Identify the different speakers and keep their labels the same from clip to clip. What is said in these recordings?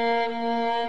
Speaker 1: Música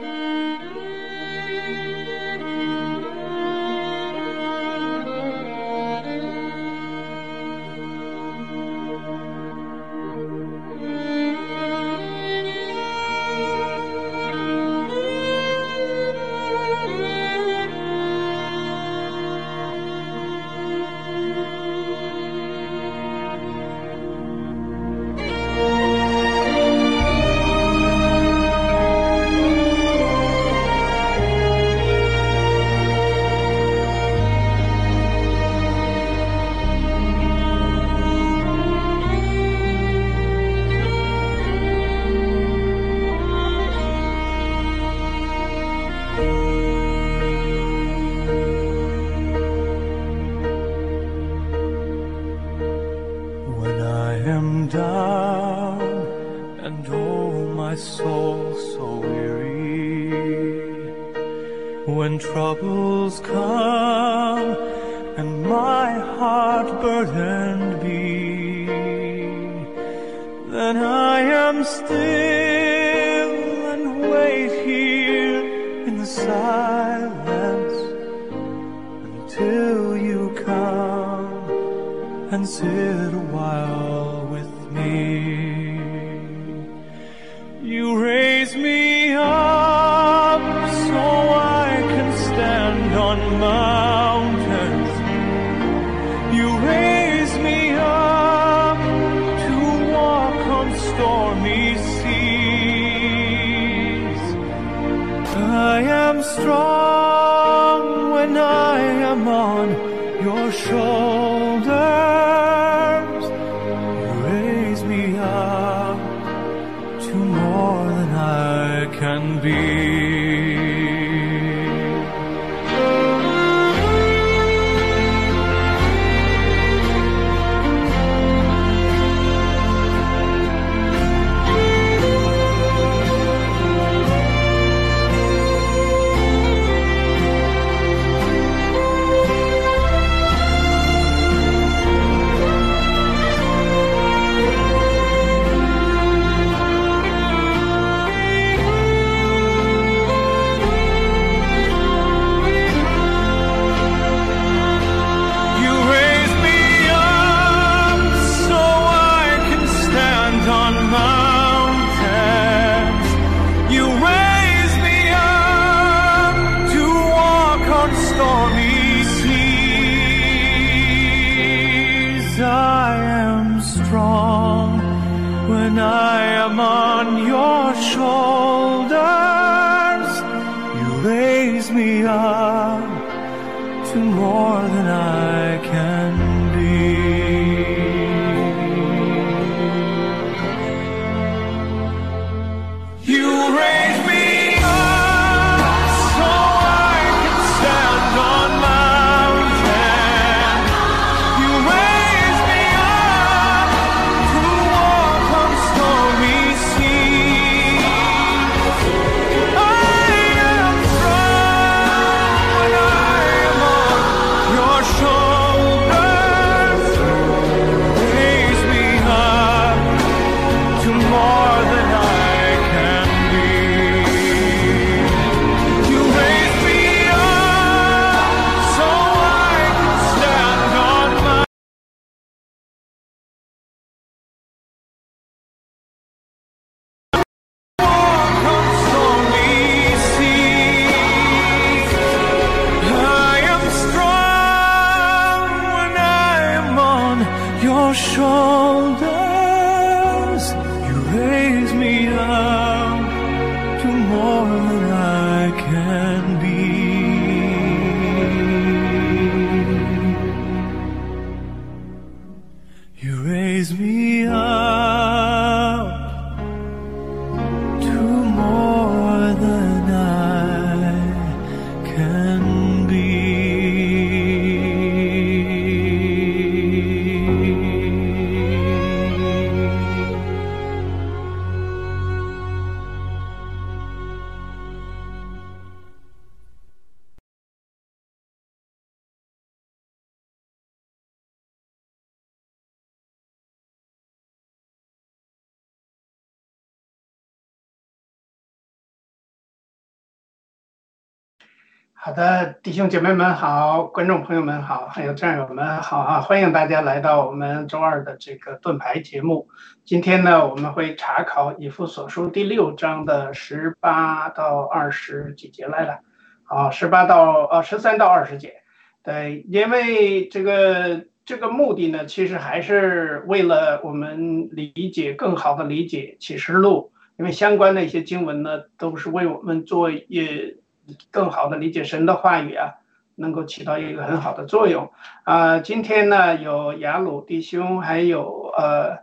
Speaker 1: 弟兄姐妹们好，观众朋友们好，还有战友们好啊！欢迎大家来到我们周二的这个盾牌节目。今天呢，我们会查考以弗所书第六章的十八到二十几节来了。啊，十八到呃十三到二十节。对，因为这个这个目的呢，其实还是为了我们理解更好的理解启示录，因为相关的一些经文呢，都是为我们做也。更好的理解神的话语啊，能够起到一个很好的作用啊。今天呢，有雅鲁弟兄，还有呃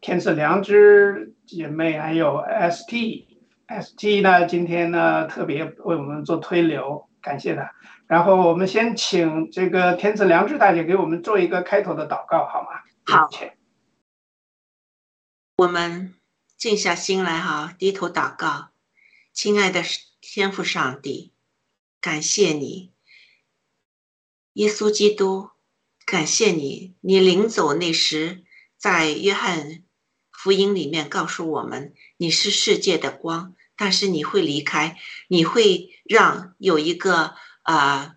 Speaker 1: 天赐良知姐妹，还有 ST，ST 呢，今天呢特别为我们做推流，感谢他。然后我们先请这个天赐良知大姐给我们做一个开头的祷告，好吗？
Speaker 2: 好，我们静下心来哈，低头祷告，亲爱的。天父上帝，感谢你，耶稣基督，感谢你。你临走那时，在约翰福音里面告诉我们，你是世界的光，但是你会离开，你会让有一个啊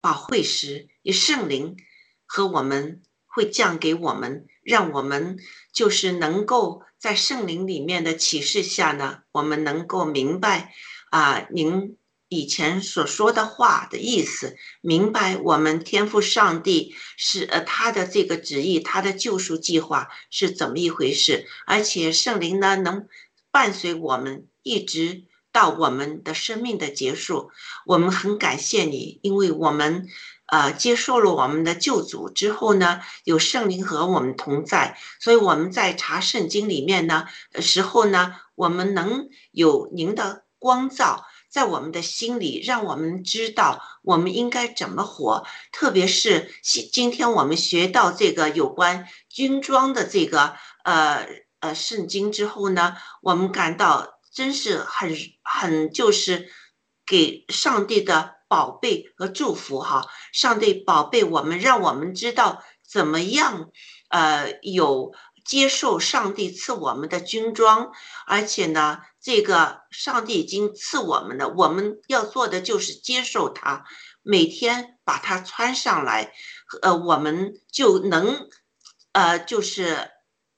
Speaker 2: 保会师，以圣灵和我们会降给我们，让我们就是能够在圣灵里面的启示下呢，我们能够明白。啊，您以前所说的话的意思，明白我们天赋上帝是呃他的这个旨意，他的救赎计划是怎么一回事？而且圣灵呢，能伴随我们一直到我们的生命的结束。我们很感谢你，因为我们呃接受了我们的救主之后呢，有圣灵和我们同在，所以我们在查圣经里面呢时候呢，我们能有您的。光照在我们的心里，让我们知道我们应该怎么活。特别是今天我们学到这个有关军装的这个呃呃圣经之后呢，我们感到真是很很就是给上帝的宝贝和祝福哈。上帝宝贝我们，让我们知道怎么样呃有。接受上帝赐我们的军装，而且呢，这个上帝已经赐我们的，我们要做的就是接受它，每天把它穿上来，呃，我们就能，呃，就是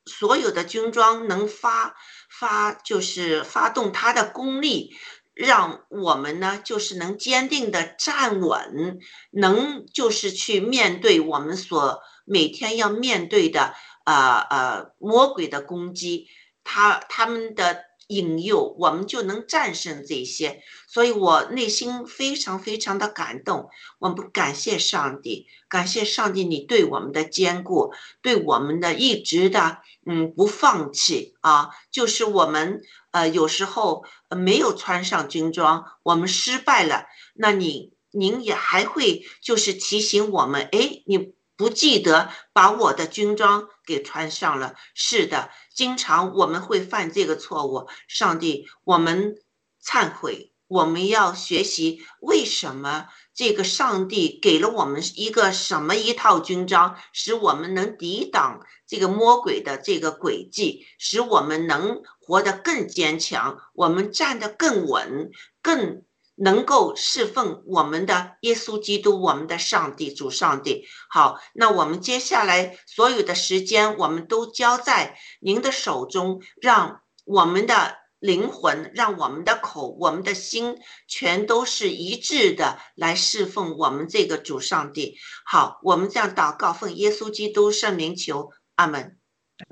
Speaker 2: 所有的军装能发发，就是发动它的功力，让我们呢，就是能坚定的站稳，能就是去面对我们所每天要面对的。呃呃，魔鬼的攻击，他他们的引诱，我们就能战胜这些。所以我内心非常非常的感动。我们感谢上帝，感谢上帝，你对我们的坚固，对我们的一直的嗯不放弃啊。就是我们呃有时候没有穿上军装，我们失败了，那你您也还会就是提醒我们，哎，你。不记得把我的军装给穿上了。是的，经常我们会犯这个错误。上帝，我们忏悔，我们要学习为什么这个上帝给了我们一个什么一套军装，使我们能抵挡这个魔鬼的这个诡计，使我们能活得更坚强，我们站得更稳，更。能够侍奉我们的耶稣基督，我们的上帝主上帝。好，那我们接下来所有的时间，我们都交在您的手中，让我们的灵魂，让我们的口，我们的心，全都是一致的来侍奉我们这个主上帝。好，我们这样祷告，奉耶稣基督圣名求，阿门，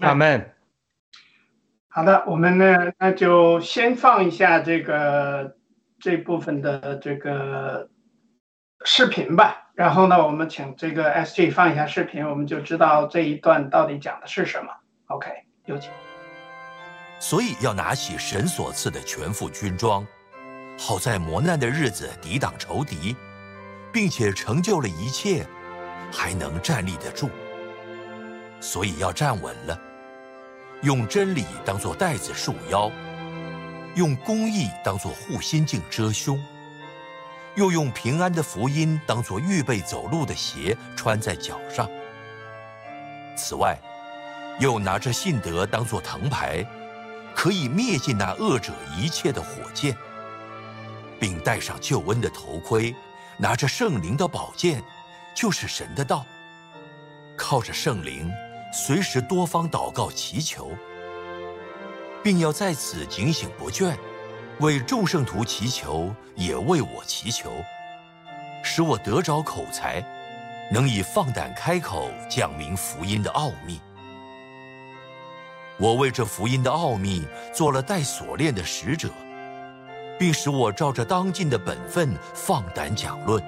Speaker 3: 阿门。
Speaker 1: 好的，我们呢，那就先放一下这个。这部分的这个视频吧，然后呢，我们请这个 S G 放一下视频，我们就知道这一段到底讲的是什么。OK，有请。
Speaker 4: 所以要拿起神所赐的全副军装，好在磨难的日子抵挡仇敌，并且成就了一切，还能站立得住。所以要站稳了，用真理当做带子束腰。用公义当作护心镜遮胸，又用平安的福音当作预备走路的鞋穿在脚上。此外，又拿着信德当作藤牌，可以灭尽那恶者一切的火箭，并戴上救恩的头盔，拿着圣灵的宝剑，就是神的道。靠着圣灵，随时多方祷告祈求，并要在此警醒不倦，为众圣徒祈求，也为我祈求，使我得着口才，能以放胆开口讲明福音的奥秘。我为这福音的奥秘做了带锁链的使者，并使我照着当尽的本分放胆讲论。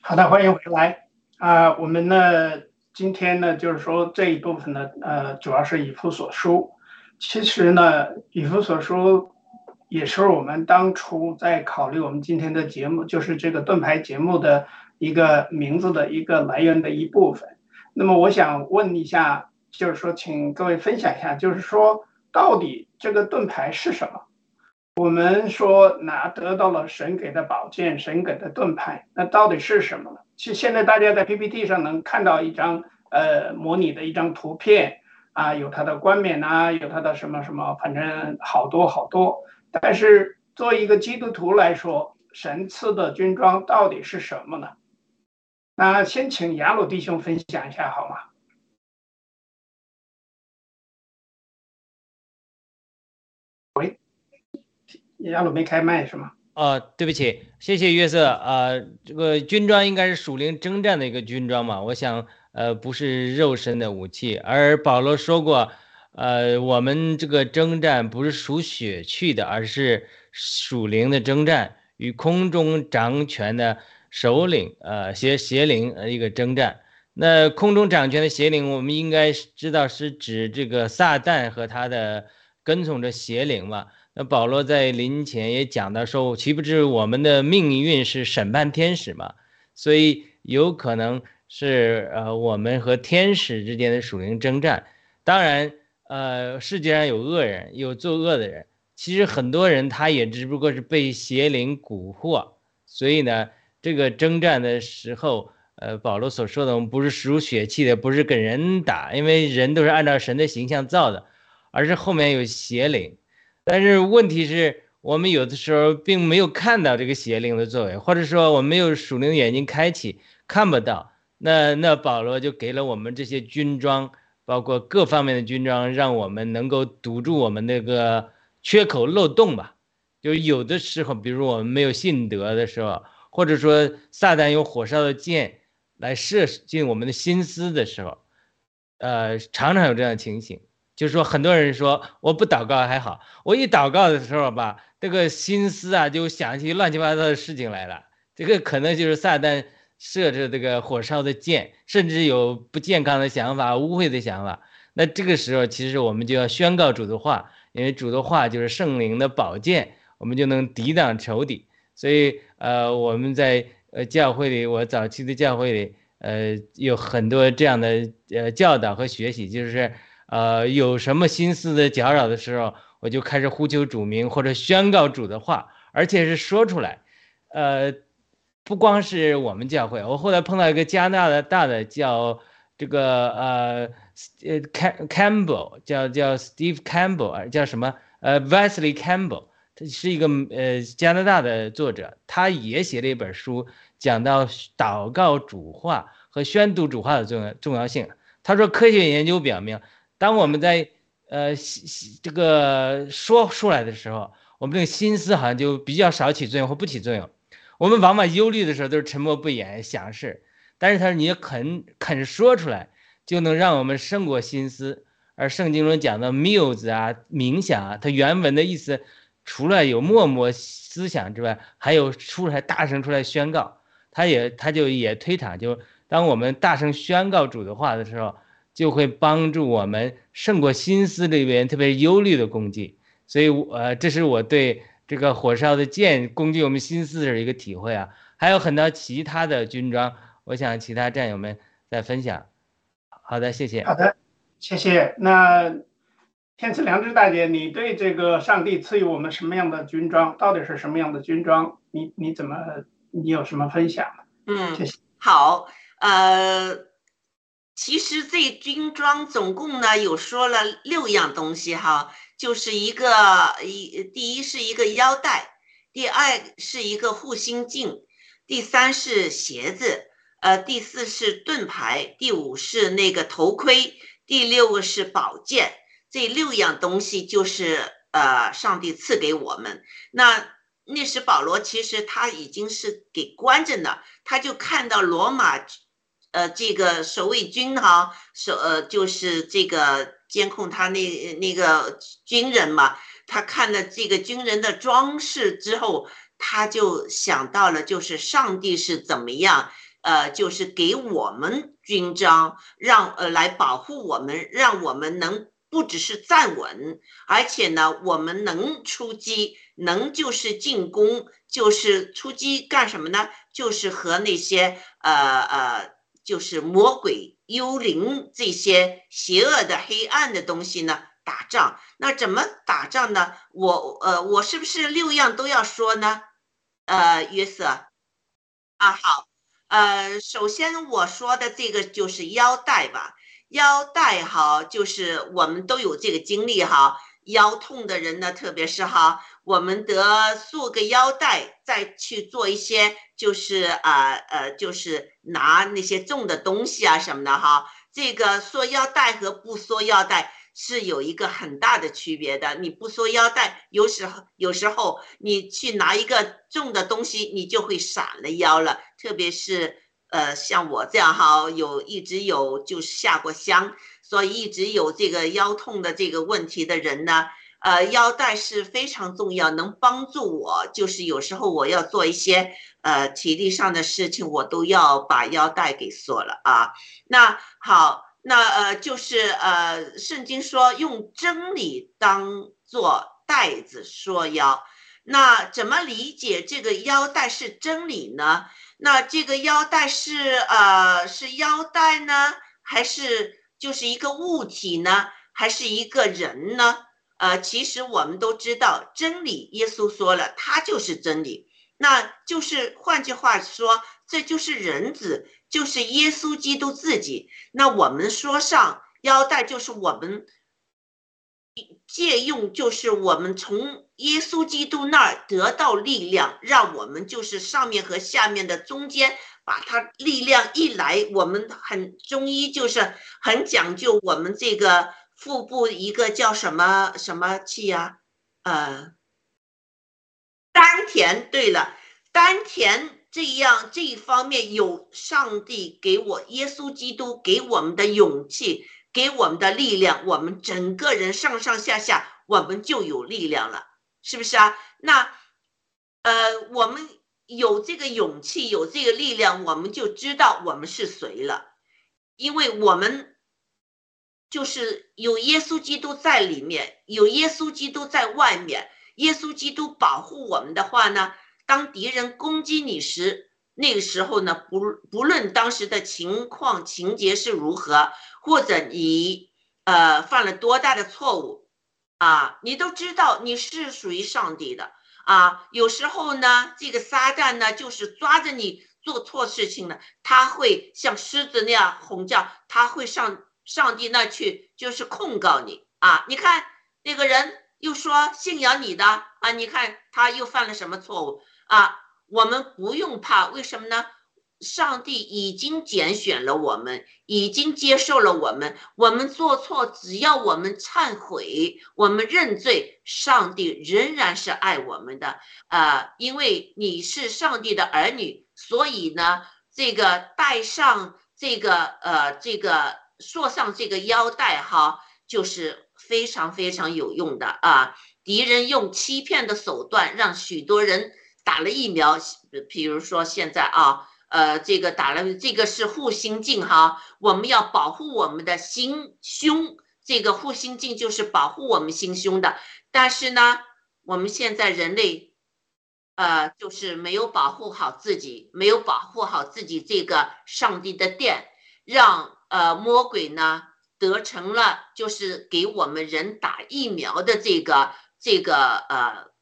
Speaker 1: 好的，欢迎回来啊！我们呢，今天呢，就是说这一部分呢，呃，主要是以弗所书。其实呢，以弗所书也是我们当初在考虑我们今天的节目，就是这个盾牌节目的。一个名字的一个来源的一部分。那么我想问一下，就是说，请各位分享一下，就是说，到底这个盾牌是什么？我们说拿得到了神给的宝剑，神给的盾牌，那到底是什么呢？其实现在大家在 PPT 上能看到一张呃模拟的一张图片啊，有它的冠冕呐，有它的什么什么，反正好多好多。但是作为一个基督徒来说，神赐的军装到底是什么呢？那先请雅鲁弟兄分享一下好吗？雅鲁没开麦是吗？
Speaker 5: 哦，对不起，谢谢约瑟。呃，这个军装应该是属灵征战的一个军装嘛？我想，呃，不是肉身的武器。而保罗说过，呃，我们这个征战不是属血气的，而是属灵的征战，与空中掌权的。首领，呃，邪邪灵，呃，一个征战。那空中掌权的邪灵，我们应该知道是指这个撒旦和他的跟从着邪灵嘛。那保罗在临前也讲到说，岂不知我们的命运是审判天使嘛？所以有可能是呃，我们和天使之间的属灵征战。当然，呃，世界上有恶人，有作恶的人。其实很多人他也只不过是被邪灵蛊惑，所以呢。这个征战的时候，呃，保罗所说的，我们不是属血气的，不是跟人打，因为人都是按照神的形象造的，而是后面有邪灵。但是问题是我们有的时候并没有看到这个邪灵的作为，或者说我们没有属灵的眼睛开启，看不到。那那保罗就给了我们这些军装，包括各方面的军装，让我们能够堵住我们那个缺口漏洞吧。就有的时候，比如我们没有信德的时候。或者说，撒旦用火烧的箭来射进我们的心思的时候，呃，常常有这样的情形。就是说，很多人说我不祷告还好，我一祷告的时候吧，这个心思啊就想起乱七八糟的事情来了。这个可能就是撒旦设置这个火烧的箭，甚至有不健康的想法、污秽的想法。那这个时候，其实我们就要宣告主的话，因为主的话就是圣灵的宝剑，我们就能抵挡仇敌。所以，呃，我们在呃教会里，我早期的教会里，呃，有很多这样的呃教导和学习，就是，呃，有什么心思的搅扰的时候，我就开始呼求主名或者宣告主的话，而且是说出来，呃，不光是我们教会，我后来碰到一个加拿大的大的叫这个呃呃 Cam Campbell，叫叫 Steve Campbell，叫什么呃 Wesley Campbell。他是一个呃加拿大的作者，他也写了一本书，讲到祷告主话和宣读主话的重要重要性。他说，科学研究表明，当我们在呃这个说出来的时候，我们这个心思好像就比较少起作用或不起作用。我们往往忧虑的时候都是沉默不言想事，但是他说你肯肯说出来，就能让我们胜过心思。而圣经中讲的 muse 啊冥想啊，它原文的意思。除了有默默思想之外，还有出来大声出来宣告，他也他就也推搪，就当我们大声宣告主的话的时候，就会帮助我们胜过心思里边特别忧虑的攻击。所以，呃，这是我对这个火烧的剑攻击我们心思的一个体会啊。还有很多其他的军装，我想其他战友们再分享。好的，谢谢。
Speaker 1: 好的，谢谢。那。天赐良知大姐，你对这个上帝赐予我们什么样的军装，到底是什么样的军装？你你怎么，你有什么分享？
Speaker 2: 嗯，谢谢好，呃，其实这军装总共呢有说了六样东西哈，就是一个一第一是一个腰带，第二是一个护心镜，第三是鞋子，呃，第四是盾牌，第五是那个头盔，第六个是宝剑。这六样东西就是呃上帝赐给我们。那那时保罗其实他已经是给关着呢，他就看到罗马。呃，这个守卫军哈，守呃就是这个监控他那那个军人嘛，他看了这个军人的装饰之后，他就想到了，就是上帝是怎么样，呃，就是给我们军章，让呃来保护我们，让我们能不只是站稳，而且呢，我们能出击，能就是进攻，就是出击干什么呢？就是和那些呃呃。就是魔鬼、幽灵这些邪恶的、黑暗的东西呢，打仗。那怎么打仗呢？我呃，我是不是六样都要说呢？呃，约瑟啊，好，呃，首先我说的这个就是腰带吧。腰带哈，就是我们都有这个经历哈。腰痛的人呢，特别是哈，我们得束个腰带，再去做一些，就是啊呃，就是拿那些重的东西啊什么的哈。这个缩腰带和不缩腰带是有一个很大的区别的。你不缩腰带，有时候有时候你去拿一个重的东西，你就会闪了腰了。特别是呃，像我这样哈，有一直有就是下过乡。所以一直有这个腰痛的这个问题的人呢，呃，腰带是非常重要，能帮助我。就是有时候我要做一些呃体力上的事情，我都要把腰带给锁了啊。那好，那呃就是呃，圣经说用真理当做带子说腰，那怎么理解这个腰带是真理呢？那这个腰带是呃是腰带呢，还是？就是一个物体呢，还是一个人呢？呃，其实我们都知道真理。耶稣说了，他就是真理。那就是换句话说，这就是人子，就是耶稣基督自己。那我们说上腰带，就是我们借用，就是我们从耶稣基督那儿得到力量，让我们就是上面和下面的中间。把它力量一来，我们很中医就是很讲究我们这个腹部一个叫什么什么气呀？呃，丹田。对了，丹田这样这一方面有上帝给我，耶稣基督给我们的勇气，给我们的力量，我们整个人上上下下我们就有力量了，是不是啊？那呃，我们。有这个勇气，有这个力量，我们就知道我们是谁了，因为我们就是有耶稣基督在里面，有耶稣基督在外面，耶稣基督保护我们的话呢，当敌人攻击你时，那个时候呢，不不论当时的情况情节是如何，或者你呃犯了多大的错误啊，你都知道你是属于上帝的。啊，有时候呢，这个撒旦呢，就是抓着你做错事情了，他会像狮子那样吼叫，他会上上帝那去，就是控告你啊。你看那个人又说信仰你的啊，你看他又犯了什么错误啊？我们不用怕，为什么呢？上帝已经拣选了我们，已经接受了我们。我们做错，只要我们忏悔，我们认罪，上帝仍然是爱我们的。呃，因为你是上帝的儿女，所以呢，这个带上这个呃这个束上这个腰带哈，就是非常非常有用的啊。敌人用欺骗的手段让许多人打了疫苗，比如说现在啊。呃，这个打了，这个是护心镜哈，我们要保护我们的心胸，这个护心镜就是保护我们心胸的。但是呢，我们现在人类，呃，就是没有保护好自己，没有保护好自己这个上帝的殿，让呃魔鬼呢得成了，就是给我们人打疫苗的这个这个呃。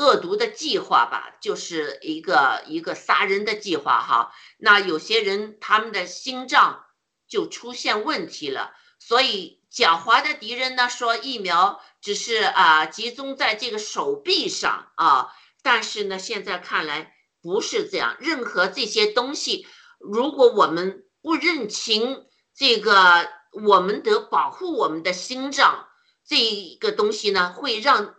Speaker 2: 恶毒的计划吧，就是一个一个杀人的计划哈。那有些人他们的心脏就出现问题了，所以狡猾的敌人呢说疫苗只是啊集中在这个手臂上啊，但是呢现在看来不是这样。任何这些东西，如果我们不认清这个，我们得保护我们的心脏，这一个东西呢会让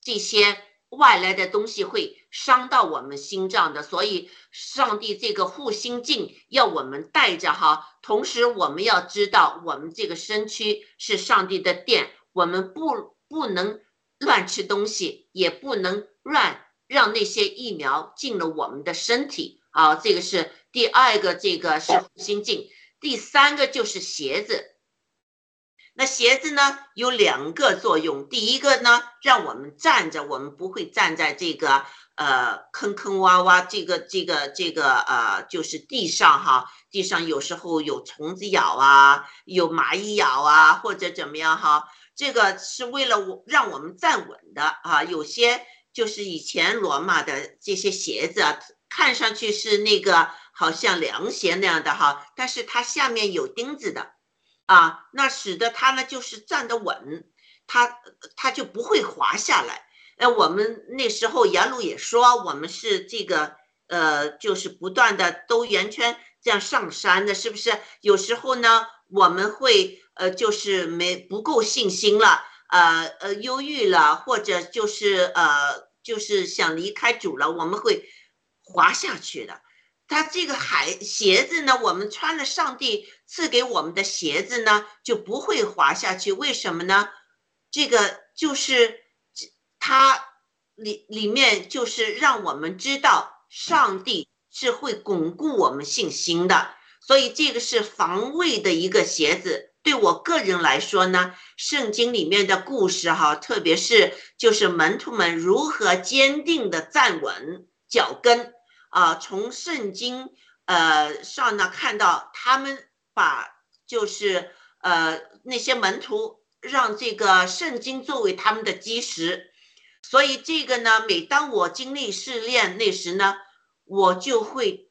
Speaker 2: 这些外来的东西会伤到我们心脏的。所以上帝这个护心镜要我们带着哈。同时，我们要知道，我们这个身躯是上帝的殿，我们不不能乱吃东西，也不能乱让那些疫苗进了我们的身体。啊，这个是第二个，这个是护心镜。第三个就是鞋子。那鞋子呢有两个作用，第一个呢，让我们站着，我们不会站在这个。呃，坑坑洼洼，这个这个这个呃，就是地上哈，地上有时候有虫子咬啊，有蚂蚁咬啊，或者怎么样哈，这个是为了我让我们站稳的啊。有些就是以前罗马的这些鞋子啊，看上去是那个好像凉鞋那样的哈，但是它下面有钉子的啊，那使得它呢就是站得稳，它它就不会滑下来。那，我们那时候沿路也说，我们是这个，呃，就是不断的兜圆圈这样上山的，是不是？有时候呢，我们会，呃，就是没不够信心了，呃呃，忧郁了，或者就是呃，就是想离开主了，我们会滑下去的。他这个海鞋子呢，我们穿了上帝赐给我们的鞋子呢，就不会滑下去。为什么呢？这个就是。它里里面就是让我们知道上帝是会巩固我们信心的，所以这个是防卫的一个鞋子。对我个人来说呢，圣经里面的故事哈，特别是就是门徒们如何坚定的站稳脚跟啊，从圣经呃上呢看到他们把就是呃那些门徒让这个圣经作为他们的基石。所以这个呢，每当我经历试炼那时呢，我就会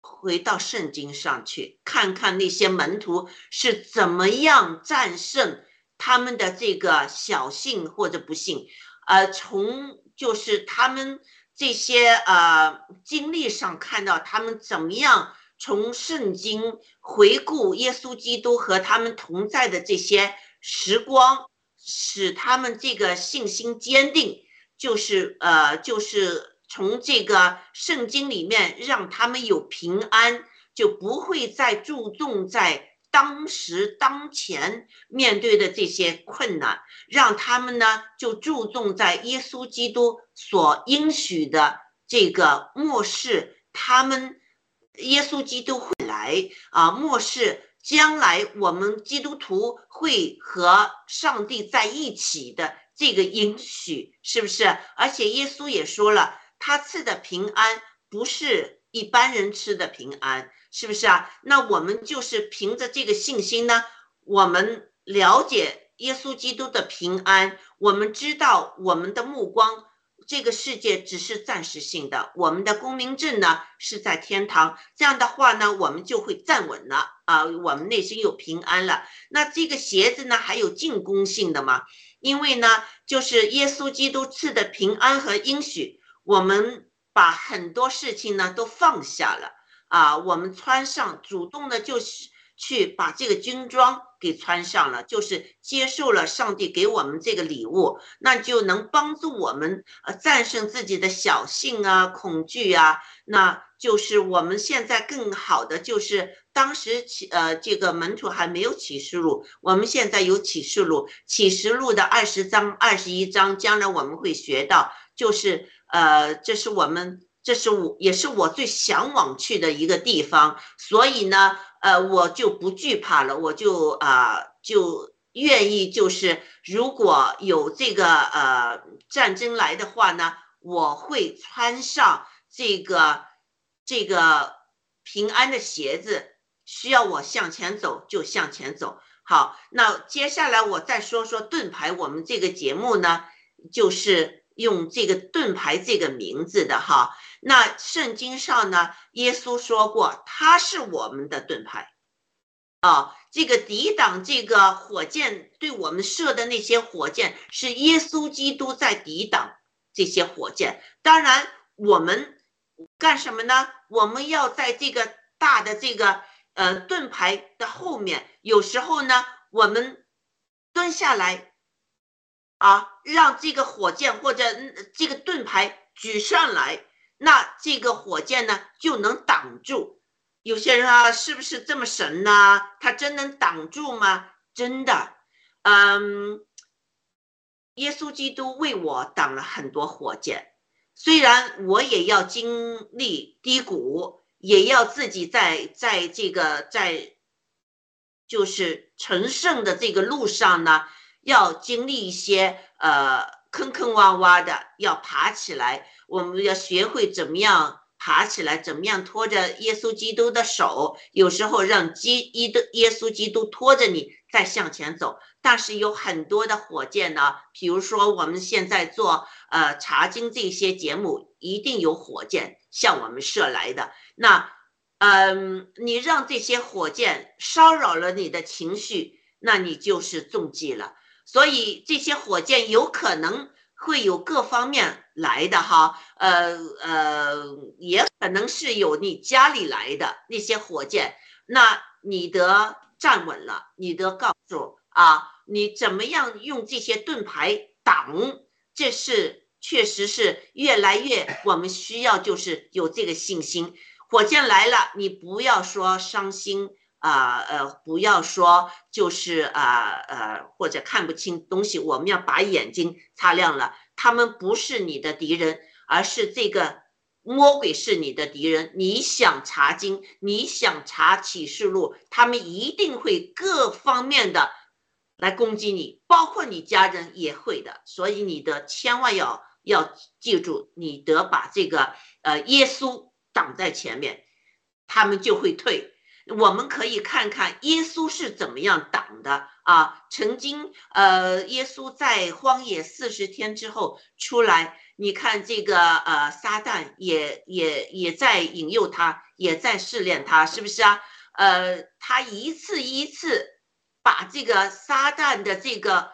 Speaker 2: 回到圣经上去看看那些门徒是怎么样战胜他们的这个小信或者不信，呃，从就是他们这些呃经历上看到他们怎么样从圣经回顾耶稣基督和他们同在的这些时光，使他们这个信心坚定。就是呃，就是从这个圣经里面让他们有平安，就不会再注重在当时当前面对的这些困难，让他们呢就注重在耶稣基督所应许的这个末世，他们耶稣基督会来啊，末世将来我们基督徒会和上帝在一起的。这个应许是不是？而且耶稣也说了，他赐的平安不是一般人吃的平安，是不是啊？那我们就是凭着这个信心呢，我们了解耶稣基督的平安，我们知道我们的目光，这个世界只是暂时性的，我们的公民证呢是在天堂。这样的话呢，我们就会站稳了啊，我们内心有平安了。那这个鞋子呢，还有进攻性的吗？因为呢，就是耶稣基督赐的平安和应许，我们把很多事情呢都放下了啊，我们穿上，主动的就是去把这个军装给穿上了，就是接受了上帝给我们这个礼物，那就能帮助我们呃战胜自己的小性啊、恐惧啊，那就是我们现在更好的就是。当时启呃这个门徒还没有启示录，我们现在有启示录，启示录的二十章、二十一章，将来我们会学到，就是呃这是我们，这是我也是我最向往去的一个地方，所以呢，呃我就不惧怕了，我就啊就愿意就是如果有这个呃战争来的话呢，我会穿上这个这个平安的鞋子。需要我向前走就向前走。好，那接下来我再说说盾牌。我们这个节目呢，就是用这个盾牌这个名字的哈。那圣经上呢，耶稣说过他是我们的盾牌。啊，这个抵挡这个火箭对我们射的那些火箭，是耶稣基督在抵挡这些火箭。当然，我们干什么呢？我们要在这个大的这个呃盾牌的后面，有时候呢，我们蹲下来啊，让这个火箭或者这个盾牌举上来，那这个火箭呢就能挡住。有些人啊，是不是这么神呢？他真能挡住吗？真的，嗯，耶稣基督为我挡了很多火箭，虽然我也要经历低谷，也要自己在在这个在就是成圣的这个路上呢，要经历一些呃坑坑洼洼的，要爬起来，我们要学会怎么样。爬起来，怎么样拖着耶稣基督的手？有时候让基一的耶稣基督拖着你再向前走。但是有很多的火箭呢，比如说我们现在做呃查经这些节目，一定有火箭向我们射来的。那嗯，你让这些火箭骚扰了你的情绪，那你就是中计了。所以这些火箭有可能。会有各方面来的哈，呃呃，也可能是有你家里来的那些火箭，那你得站稳了，你得告诉啊，你怎么样用这些盾牌挡？这是确实是越来越我们需要，就是有这个信心。火箭来了，你不要说伤心。啊呃，不要说就是啊呃，或者看不清东西，我们要把眼睛擦亮了。他们不是你的敌人，而是这个魔鬼是你的敌人。你想查经，你想查启示录，他们一定会各方面的来攻击你，包括你家人也会的。所以你的千万要要记住，你得把这个呃耶稣挡在前面，他们就会退。我们可以看看耶稣是怎么样挡的啊？曾经，呃，耶稣在荒野四十天之后出来，你看这个，呃，撒旦也也也在引诱他，也在试炼他，是不是啊？呃，他一次一次把这个撒旦的这个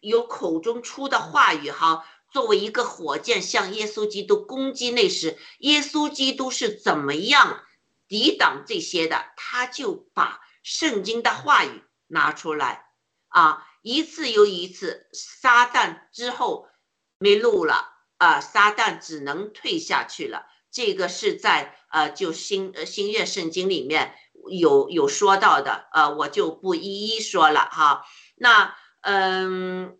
Speaker 2: 由口中出的话语，哈，作为一个火箭向耶稣基督攻击那时，耶稣基督是怎么样？抵挡这些的，他就把圣经的话语拿出来啊，一次又一次，撒旦之后没路了啊，撒旦只能退下去了。这个是在呃，就新呃新约圣经里面有有说到的，呃，我就不一一说了哈。那嗯，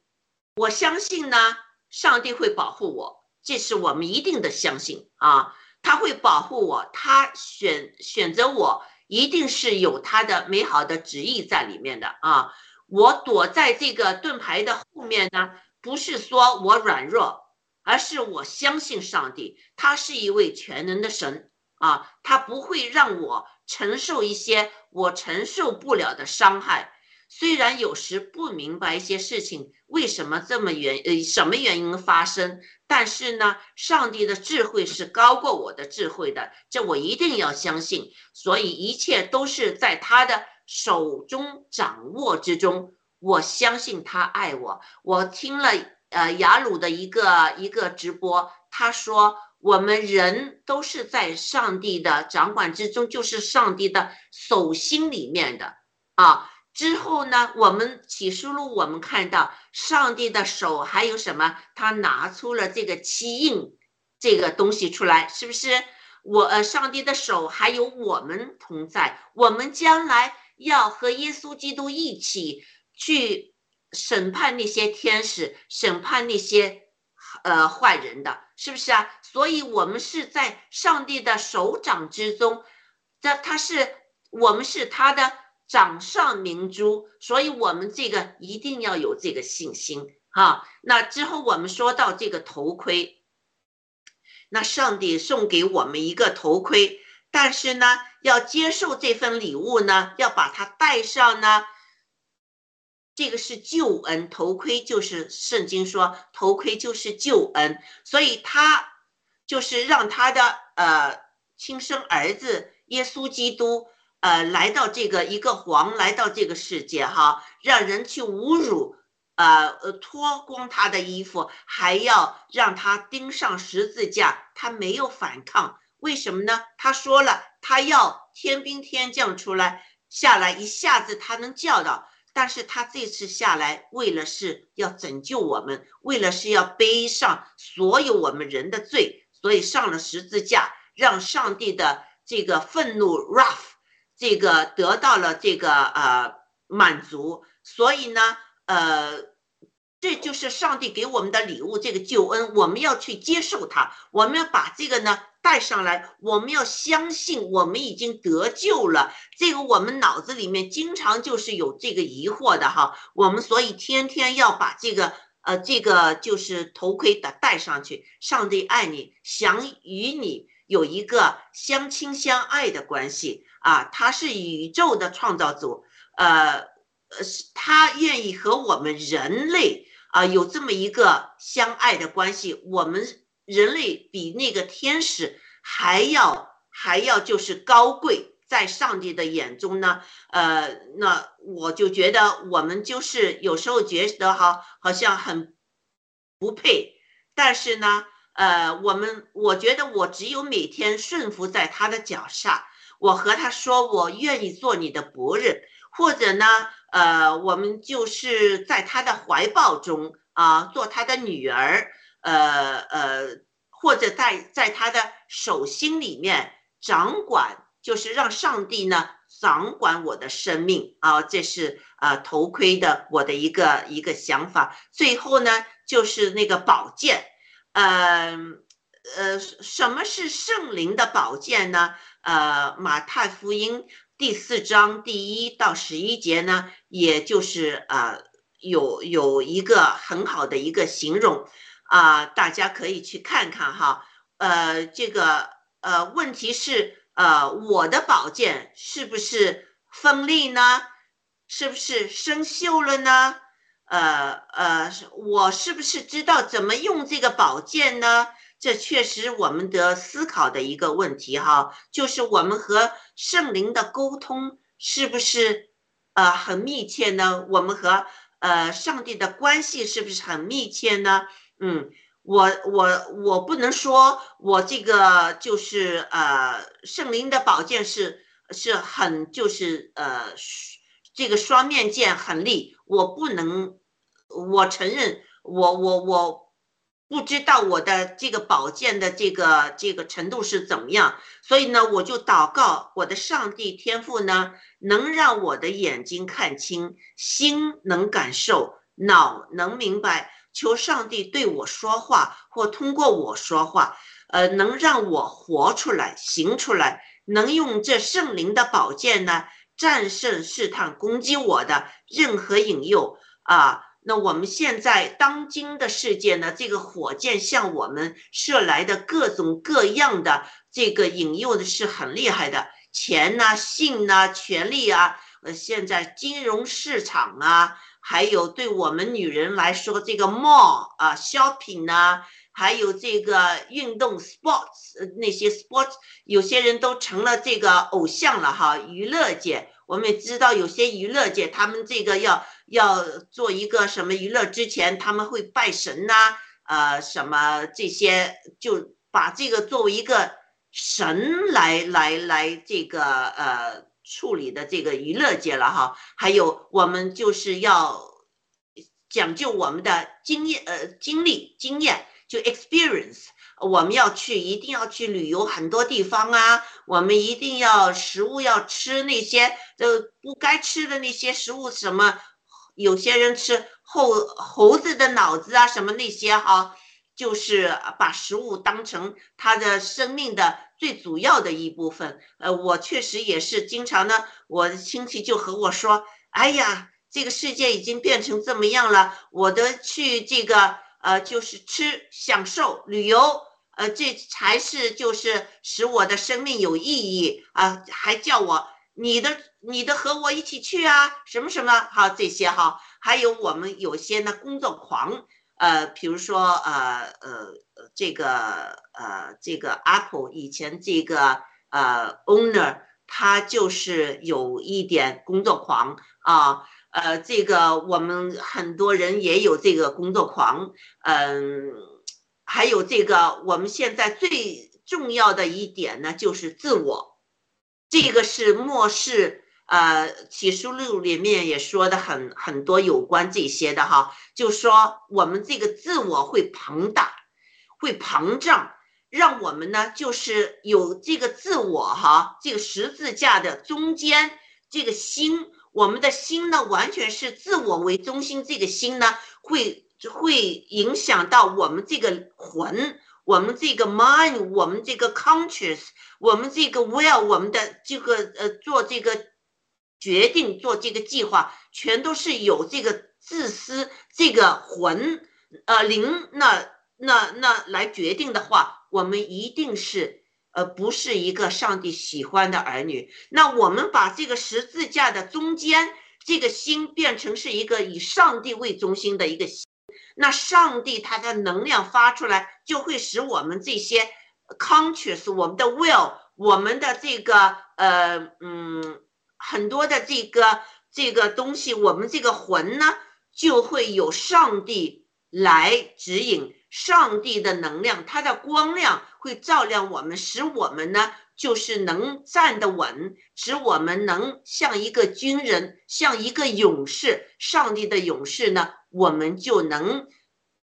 Speaker 2: 我相信呢，上帝会保护我，这是我们一定的相信啊。他会保护我，他选选择我，一定是有他的美好的旨意在里面的啊！我躲在这个盾牌的后面呢，不是说我软弱，而是我相信上帝，他是一位全能的神啊，他不会让我承受一些我承受不了的伤害。虽然有时不明白一些事情为什么这么原呃什么原因发生，但是呢，上帝的智慧是高过我的智慧的，这我一定要相信。所以一切都是在他的手中掌握之中。我相信他爱我。我听了呃雅鲁的一个一个直播，他说我们人都是在上帝的掌管之中，就是上帝的手心里面的啊。之后呢，我们启示录我们看到上帝的手还有什么？他拿出了这个七印这个东西出来，是不是？我呃，上帝的手还有我们同在，我们将来要和耶稣基督一起去审判那些天使，审判那些呃坏人的，是不是啊？所以，我们是在上帝的手掌之中，这他是我们是他的。掌上明珠，所以我们这个一定要有这个信心哈。那之后我们说到这个头盔，那上帝送给我们一个头盔，但是呢，要接受这份礼物呢，要把它戴上呢。这个是救恩，头盔就是圣经说头盔就是救恩，所以他就是让他的呃亲生儿子耶稣基督。呃来到这个一个皇来到这个世界哈，让人去侮辱，呃呃脱光他的衣服，还要让他钉上十字架，他没有反抗，为什么呢？他说了，他要天兵天将出来下来，一下子他能叫到。但是他这次下来，为了是要拯救我们，为了是要背上所有我们人的罪，所以上了十字架，让上帝的这个愤怒 wrath 这个得到了这个呃满足。所以呢，呃，这就是上帝给我们的礼物，这个救恩，我们要去接受它，我们要把这个呢。带上来，我们要相信我们已经得救了。这个我们脑子里面经常就是有这个疑惑的哈。我们所以天天要把这个呃这个就是头盔的戴上去。上帝爱你，想与你有一个相亲相爱的关系啊。他是宇宙的创造主，呃呃，他愿意和我们人类啊有这么一个相爱的关系。我们。人类比那个天使还要还要就是高贵，在上帝的眼中呢，呃，那我就觉得我们就是有时候觉得哈，好像很不配，但是呢，呃，我们我觉得我只有每天顺服在他的脚下，我和他说我愿意做你的仆人，或者呢，呃，我们就是在他的怀抱中啊，做他的女儿。呃呃，或者在在他的手心里面掌管，就是让上帝呢掌管我的生命啊，这是呃头盔的我的一个一个想法。最后呢，就是那个宝剑，呃呃，什么是圣灵的宝剑呢？呃，马太福音第四章第一到十一节呢，也就是呃有有一个很好的一个形容。啊，大家可以去看看哈，呃，这个呃，问题是呃，我的宝剑是不是锋利呢？是不是生锈了呢？呃呃，我是不是知道怎么用这个宝剑呢？这确实我们的思考的一个问题哈，就是我们和圣灵的沟通是不是呃很密切呢？我们和呃上帝的关系是不是很密切呢？嗯，我我我不能说我这个就是呃圣灵的宝剑是是很就是呃这个双面剑很利，我不能，我承认我我我不知道我的这个宝剑的这个这个程度是怎么样，所以呢，我就祷告我的上帝天赋呢，能让我的眼睛看清，心能感受，脑能明白。求上帝对我说话，或通过我说话，呃，能让我活出来、行出来，能用这圣灵的宝剑呢，战胜试探攻击我的任何引诱啊！那我们现在当今的世界呢，这个火箭向我们射来的各种各样的这个引诱的是很厉害的，钱呐、性呐、权力啊，呃，现在金融市场啊。还有对我们女人来说，这个 mall 啊，shopping 呢，还有这个运动 sports 那些 sports，有些人都成了这个偶像了哈。娱乐界，我们也知道有些娱乐界，他们这个要要做一个什么娱乐之前，他们会拜神呐，呃，什么这些，就把这个作为一个神来来来这个呃。处理的这个娱乐界了哈，还有我们就是要讲究我们的经验呃经历经验就 experience，我们要去一定要去旅游很多地方啊，我们一定要食物要吃那些呃不该吃的那些食物什么，有些人吃猴猴子的脑子啊什么那些哈。就是把食物当成他的生命的最主要的一部分。呃，我确实也是经常呢，我的亲戚就和我说：“哎呀，这个世界已经变成这么样了，我的去这个呃，就是吃、享受、旅游，呃，这才是就是使我的生命有意义啊！还叫我你的你的和我一起去啊，什么什么好这些哈，还有我们有些呢工作狂。”呃，比如说，呃呃这个呃这个 Apple 以前这个呃 owner 他就是有一点工作狂啊。呃这个我们很多人也有这个工作狂，嗯，还有这个我们现在最重要的一点呢，就是自我，这个是末世呃启示录里面也说的很很多有关这些的哈，就说我们这个自我会膨大，会膨胀，让我们呢就是有这个自我哈，这个十字架的中间这个心。我们的心呢，完全是自我为中心。这个心呢，会会影响到我们这个魂，我们这个 mind，我们这个 conscious，我们这个 will，我们的这个呃做这个决定，做这个计划，全都是有这个自私这个魂呃灵那那那来决定的话，我们一定是。呃，不是一个上帝喜欢的儿女。那我们把这个十字架的中间这个心变成是一个以上帝为中心的一个心，那上帝他的能量发出来，就会使我们这些 conscious，我们的 will，我们的这个呃嗯很多的这个这个东西，我们这个魂呢，就会有上帝来指引。上帝的能量，它的光亮会照亮我们，使我们呢，就是能站得稳，使我们能像一个军人，像一个勇士。上帝的勇士呢，我们就能，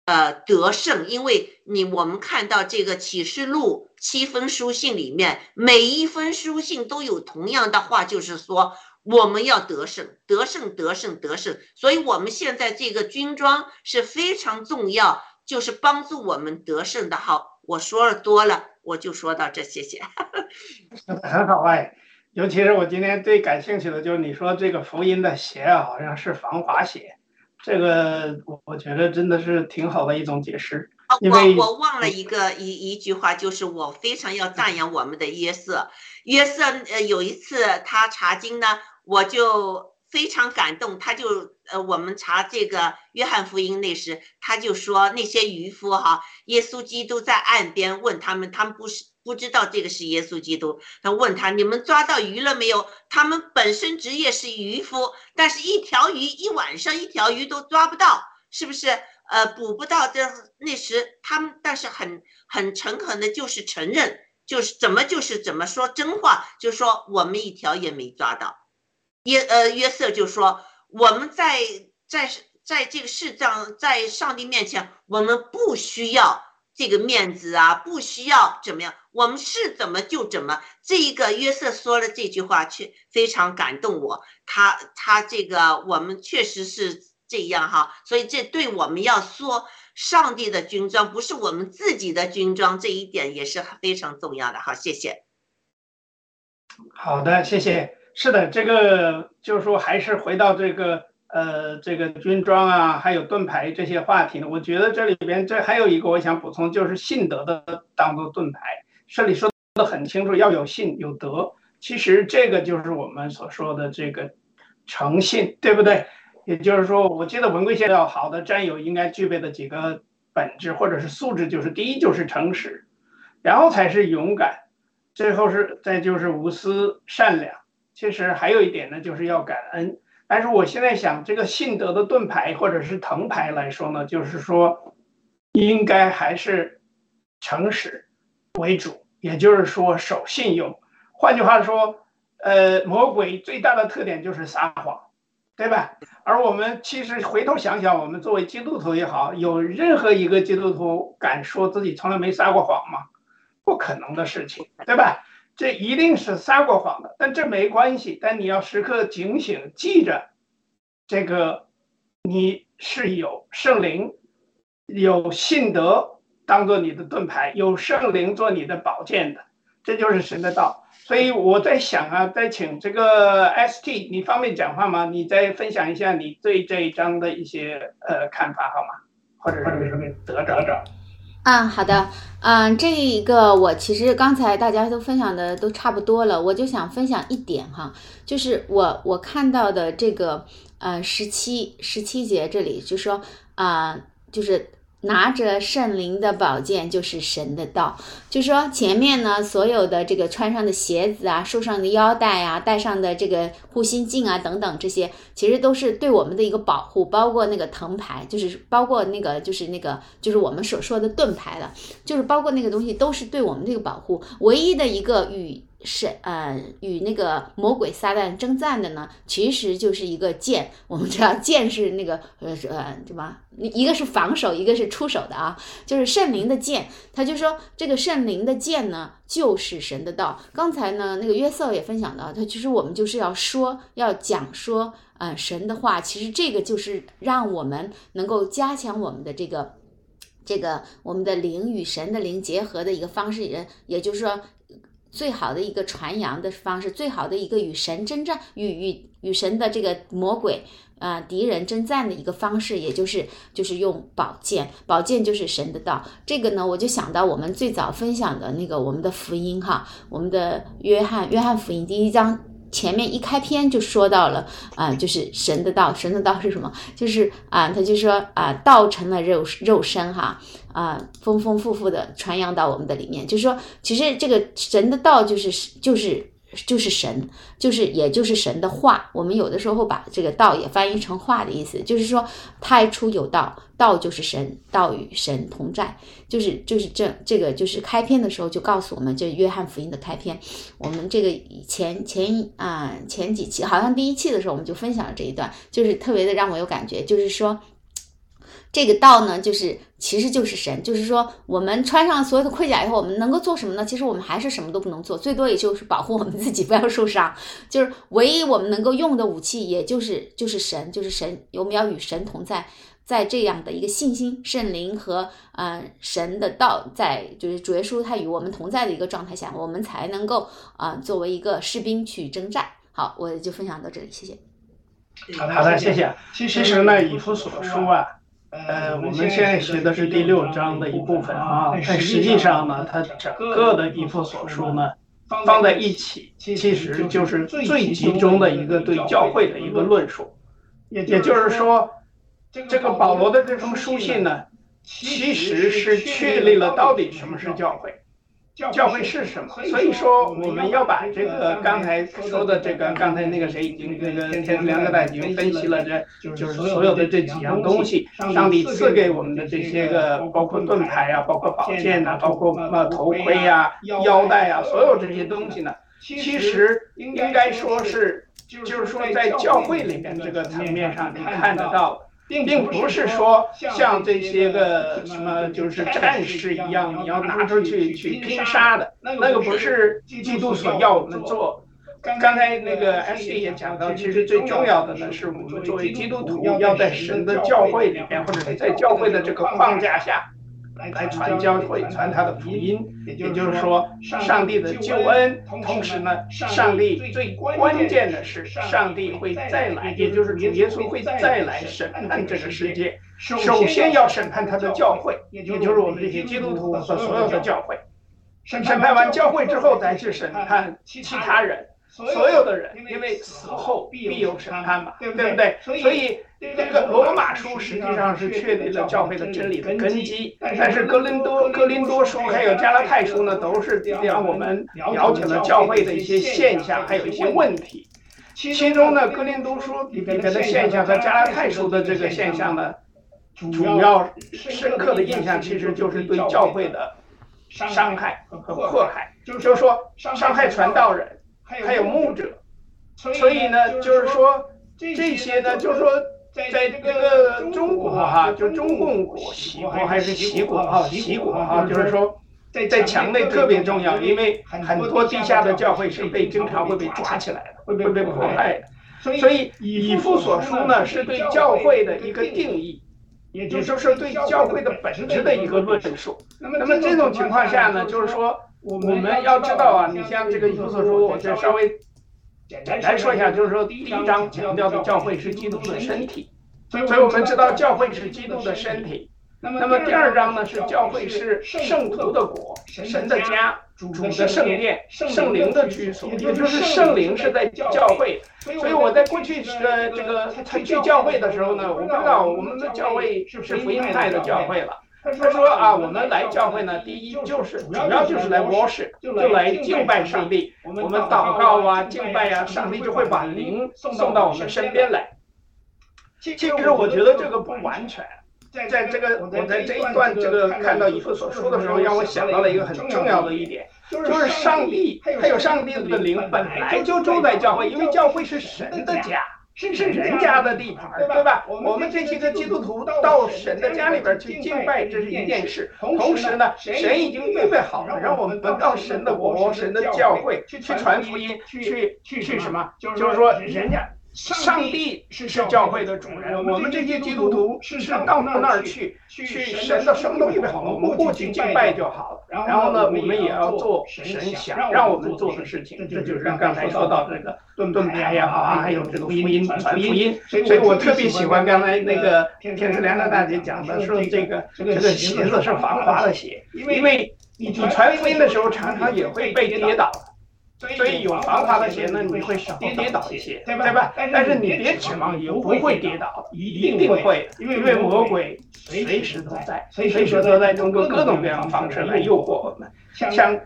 Speaker 2: 呃，得胜。因为你我们看到这个启示录七封书信里面，每一封书信都有同样的话，就是说我们要得胜，得胜，得胜，得胜。所以，我们现在这个军装是非常重要。就是帮助我们得胜的好，我说了多了，我就说到这，谢谢。
Speaker 1: 很好哎，尤其是我今天最感兴趣的就是你说这个福音的鞋啊，好像是防滑鞋，这个我我觉得真的是挺好的一种解释。
Speaker 2: 我我忘了一个一一句话，就是我非常要赞扬我们的约瑟，约瑟呃有一次他查经呢，我就。非常感动，他就呃，我们查这个约翰福音那时，他就说那些渔夫哈，耶稣基督在岸边问他们，他们不是不知道这个是耶稣基督，他问他你们抓到鱼了没有？他们本身职业是渔夫，但是一条鱼一晚上一条鱼都抓不到，是不是？呃，捕不到这那时他们，但是很很诚恳的，就是承认，就是怎么就是怎么说真话，就说我们一条也没抓到。约呃约瑟就说：“我们在在在这个世上，在上帝面前，我们不需要这个面子啊，不需要怎么样，我们是怎么就怎么。”这一个约瑟说了这句话，却非常感动我。他他这个我们确实是这样哈，所以这对我们要说上帝的军装不是我们自己的军装，这一点也是非常重要的。好，谢谢。
Speaker 1: 好的，谢谢。是的，这个就是说，还是回到这个呃，这个军装啊，还有盾牌这些话题呢。我觉得这里边这还有一个我想补充，就是信德的当做盾牌。这里说的很清楚，要有信有德。其实这个就是我们所说的这个诚信，对不对？也就是说，我记得文贵先生好的战友应该具备的几个本质或者是素质，就是第一就是诚实，然后才是勇敢，最后是再就是无私善良。其实还有一点呢，就是要感恩。但是我现在想，这个信德的盾牌或者是藤牌来说呢，就是说，应该还是诚实为主，也就是说守信用。换句话说，呃，魔鬼最大的特点就是撒谎，对吧？而我们其实回头想想，我们作为基督徒也好，有任何一个基督徒敢说自己从来没撒过谎吗？不可能的事情，对吧？这一定是撒过谎的，但这没关系。但你要时刻警醒，记着，这个你是有圣灵、有信德当做你的盾牌，有圣灵做你的宝剑的，这就是神的道。所以我在想啊，在请这个 ST，你方便讲话吗？你再分享一下你对这一章的一些呃看法好吗？或者是什么得着
Speaker 6: 嗯？好的，嗯，这一个我其实刚才大家都分享的都差不多了，我就想分享一点哈，就是我我看到的这个，呃，十七十七节这里就说啊，就是拿着圣灵的宝剑，就是神的道。就说前面呢，所有的这个穿上的鞋子啊，束上的腰带啊，戴上的这个护心镜啊，等等这些，其实都是对我们的一个保护，包括那个藤牌，就是包括那个就是那个就是我们所说的盾牌了，就是包括那个东西都是对我们这个保护。唯一的一个与是呃与那个魔鬼撒旦征战的呢，其实就是一个剑。我们知道剑是那个呃呃什么？一个是防守，一个是出手的啊。就是圣灵的剑，他就说这个圣灵的剑呢，就是神的道。刚才呢，那个约瑟也分享到，他其实我们就是要说，要讲说，呃，神的话。其实这个就是让我们能够加强我们的这个这个我们的灵与神的灵结合的一个方式，也也就是说。最好的一个传扬的方式，最好的一个与神征战、与与与神的这个魔鬼啊敌人征战的一个方式，也就是就是用宝剑，宝剑就是神的道。这个呢，我就想到我们最早分享的那个我们的福音哈，我们的约翰约翰福音第一章。前面一开篇就说到了啊，就是神的道，神的道是什么？就是啊，他就说啊，道成了肉肉身哈啊，丰丰富富的传扬到我们的里面。就是说，其实这个神的道就是就是。就是神，就是也就是神的话。我们有的时候把这个道也翻译成话的意思，就是说太初有道，道就是神，道与神同在。就是就是这这个就是开篇的时候就告诉我们，这约翰福音的开篇。我们这个以前前啊前几期，好像第一期的时候我们就分享了这一段，就是特别的让我有感觉，就是说。这个道呢，就是其实就是神，就是说我们穿上所有的盔甲以后，我们能够做什么呢？其实我们还是什么都不能做，最多也就是保护我们自己不要受伤。就是唯一我们能够用的武器，也就是就是神，就是神。我们要与神同在，在这样的一个信心、圣灵和嗯神的道，在就是主耶稣他与我们同在的一个状态下，我们才能够啊作为一个士兵去征战。好，我就分享到这里，谢谢。
Speaker 1: 好的，好的，谢谢。其实呢，以弗所书啊。呃，我们现在学的是第六章的一部分啊，但实际上呢，它整个的一副所书呢，放在一起，其实就是最集中的一个对教会的一个论述。也就是说，这个保罗的这封书信呢，其实是确立了到底什么是教会。教会是什么？所以说我们要把这个刚才说的这个，刚才那个谁已经那个天赐良哥大已经分析了，这就是所有的这几样东西，上帝赐给我们的这些个，包括盾牌啊，包括宝剑呐，包括呃头盔呀、腰带啊，所有这些东西呢，其实应该说是，就是说在教会里面这个层面上你看得到。并不是说像这些个什么就是战士一样，你要拿出去去拼杀的，那个不是基督所要我们做。刚才那个 S D 也讲到，其实最重要的呢，是我们作为基督徒要在神的教会里面，或者是在教会的这个框架下。来传教会，传他的福音，也就是说，上帝的救恩。同时呢，上帝最关键的是，上帝会再来，也就是主耶稣会再来审判这个世界。首先要审判他的教会，也就是我们这些基督徒和所有的教会。审判完教会之后，再去审判其他人。所有的人，因为死后必有审判嘛，对不对？所以这个罗马书实际上是确立了教会的真理的根基，但是哥林多哥林多书还有加拉太书呢，都是让我们了解了教会的一些现象，还有一些问题。其中呢，哥林多书里边的现象和加拉太书的这个现象呢，主要深刻的印象其实就是对教会的伤害和迫害，就是说伤害传道人。还有牧者，所以呢，就是说这些呢，就是说在这个中国哈，就中共国、西国还是齐国哈，齐国哈，就是说在在墙内特别重要，因为很多地下的教会是被经常会被抓起来的，会被被迫害的。所以以父所书呢，是对教会的一个定义，也就是说对教会的本质的一个论述。那么这种情况下呢，就是说。我们要知道啊，你像这个以弗所书，我再稍微简单说一下，就是说第一章强调的教会是基督的身体，所以我们知道教会是基督的身体。那么第二章呢是教会是圣徒的国，神的家，主的圣殿，圣灵的居所，也就是圣灵是在教会。所以我在过去的这个去教会的时候呢，我不知道我们的教会是福音派的教会了。他说啊，我们来教会呢，第一就是主要就是来 worship，就来敬拜上帝。我们祷告啊，敬拜啊，上帝就会把灵送到我们身边来。其实我觉得这个不完全。在这个我在这一段这个看到以父所说的时候，让我想到了一个很重要的一点，就是上帝还有上帝的灵本来就住在教会，因为教会是神的家。是是人家的地盘，对吧？我们这些个基督徒到神的家里边去敬拜，这是一件事。同时呢，神已经预备好了，让我们到神的国、神的教会去传福音，去去去什么？就是说，人家。上帝是教会的主人，我们这些基督徒是到那儿去，去神的什么都预备好，我们过去敬拜就好了。然后呢，我们也要做神想让我们做的事情，这就是刚才说到这个盾盾牌也好啊，还有这个福音传福音。所以我特别喜欢刚才那个天天师良的大姐讲的，说这个这个鞋子是防滑的鞋，因为你传福音的时候常常也会被跌倒。所以有防滑的鞋呢，你会少跌倒一些，对吧？但是你别指望不会跌倒，一定会，因为魔鬼随时都在，随时都在通过各种各样的方式来诱惑我们。像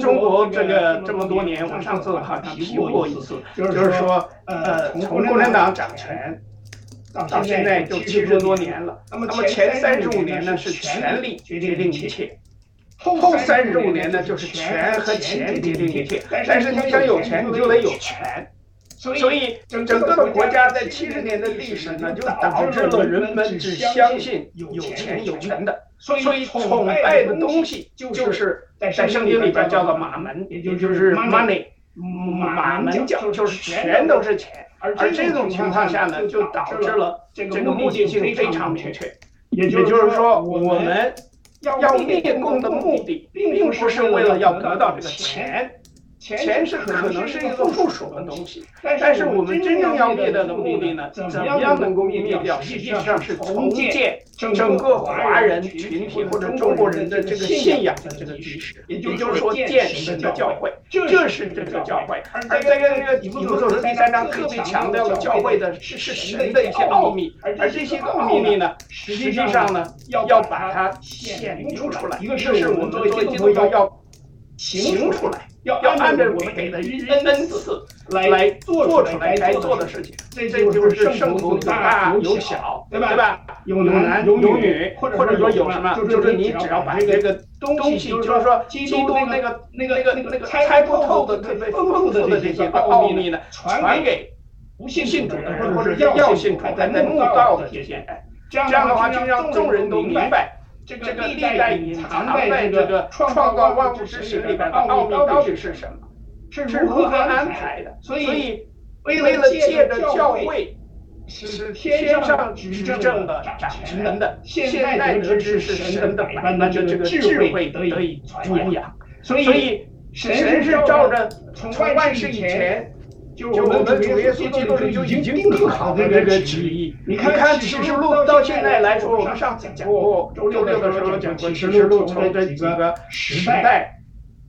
Speaker 1: 中国这个这么多年，我上次好像提过一次，就是说，呃，从共产党掌权到现在就七十多年了，那么前三十五年呢是权力决定一切。后三十五年呢，就是权和钱决定一切。但是你想有钱，你就得有权。所以整整个的国家在七十年的历史呢，就导致了人们只相信有钱有权的。所以崇拜的东西就是在圣经里边叫做马门，也就是 money，马门教就是全都是钱。而这种情况下呢，就导致了这个目的性非常明确。也就是说，我们。要灭共的目的，并不是为了要得到这个钱，钱是可能是一个附属的东西，但是我们真正要灭掉的目的呢？怎么样能够灭掉？实际上是重建整个华人群体或者中国人的这个信仰的这个基石，也就是说建神的教会，这是这个教会。而这个这个以弗所书第三章特别强调了教会的是是神的一些奥秘，而这些奥秘呢，实际上呢，要要把它显明出来。一个是我们作为基督徒要行出来。要要按照我们给的恩恩赐来来做出来该做的事情，这这就是圣徒有大有小，对吧？对吧？有男有女，或者说有什么，就是你只要把这个东西，就是说基督那个那个那个那个猜不透的特别丰富的这些奥秘呢，传给不信主的或者是要信主的在慕道的这些人，这样的话就让众人都明白。这个历代隐藏在这个创造万物之神里边的奥秘到底是什么？是如何安排的？所以，为了借着教会使天上执政的掌权的现在得知是神的百般的这个智慧得以传扬。所以，神是照着从万世以前。就我们主耶稣基督就已经定好的这个旨意。你看看《启示录》到现在来说，我们上次讲过，周六的时候讲过《启示录》从这几个时代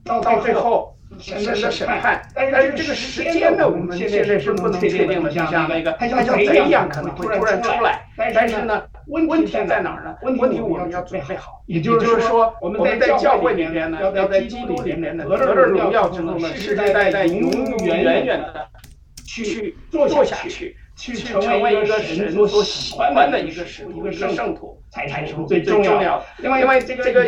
Speaker 1: 到到最后神的审判。但是这个时间呢，我们现在是不能确定的，像那个像贼一样可能会突然出来。但是呢，问题在哪儿呢？问题我们要准备好。也就是说，我们在教会里面呢，要在基督里面呢，得着荣耀之后呢，世世代代永永远远的。去做下去，去成为一个神所喜欢的一个使徒、一个圣徒，才是最重要的。另外，因为这个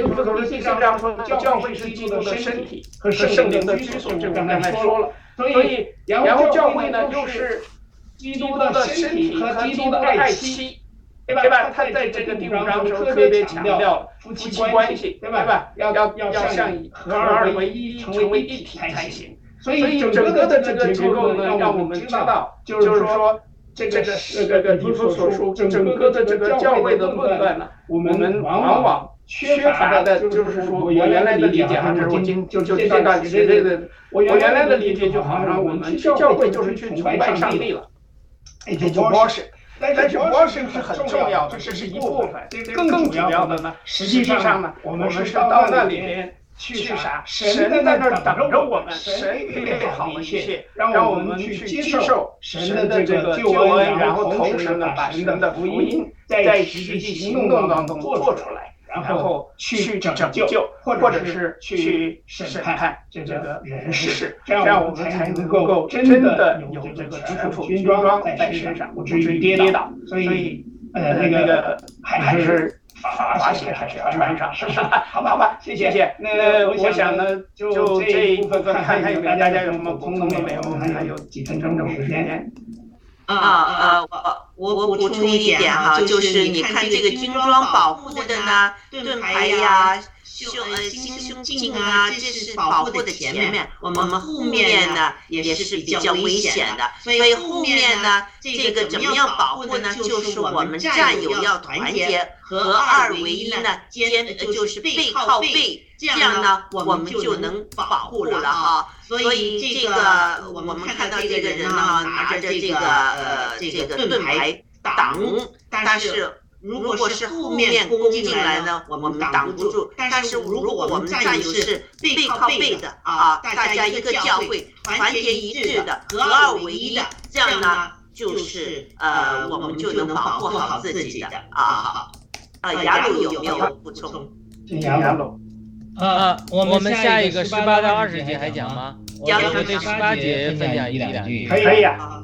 Speaker 1: 第三章说，教会是基督的身体和圣灵的居所，这我刚才说了。所以，然后教会呢，又是基督的身体和基督的爱妻，对吧？他在这个第五章的时候特别强调夫妻关系，对吧？要要要像合二为一，成为一体才行。所以整个的这个结构呢，让我们知道，就是说，这个这个以弗所书整个的这个教会的论断呢，我们往往缺乏的，就是说，我原来的理解还是我今就就这段时间的，我原来的理解就好像我们去教会就是去崇拜上帝了，也就 worship，但是 worship 是很重要的，这是一部分，更主要的呢，实际上呢，我们是到那里边。去啥？神在那儿等着我们，神预备好一切，让我们去接受神的这个救恩，然后同时呢，把神的福音在实际行动当中做出来。然后去拯救，或者是去审判这个人事，这样我们才能够真的有这个全副军装在身上，不至于跌倒。所以，呃，那个还是滑雪还是要穿上，是不是？好吧，好吧，谢谢谢。那我想呢，就这一部分看看有没有大家有什么补充的没有？我们还有几分钟的时间。
Speaker 2: 啊啊，我我补充一点哈，就是你看这个军装保护的呢，盾牌呀、胸呃心胸镜啊，这是保护的前面，我们后面呢也是比较危险的，所以后面呢这个怎么样保护呢？就是我们战友要团结，合二为一呢，肩就是背靠背，这样呢我们就能保护了哈。所以这个我们看到这个人呢，拿着这个呃这个盾牌挡，但是如果是后面攻进来呢，我们挡不住。但是如果我们战友是背靠背的啊，大家一个教会团结一致的，合二为一的，这样呢就是呃我们就能保护好自己的啊。好，啊，雅鲁有没有补充？
Speaker 1: 雅鲁。
Speaker 5: 呃，我们下一个十八到二十节还讲吗？我我对十八节分享一两句。
Speaker 1: 可以啊。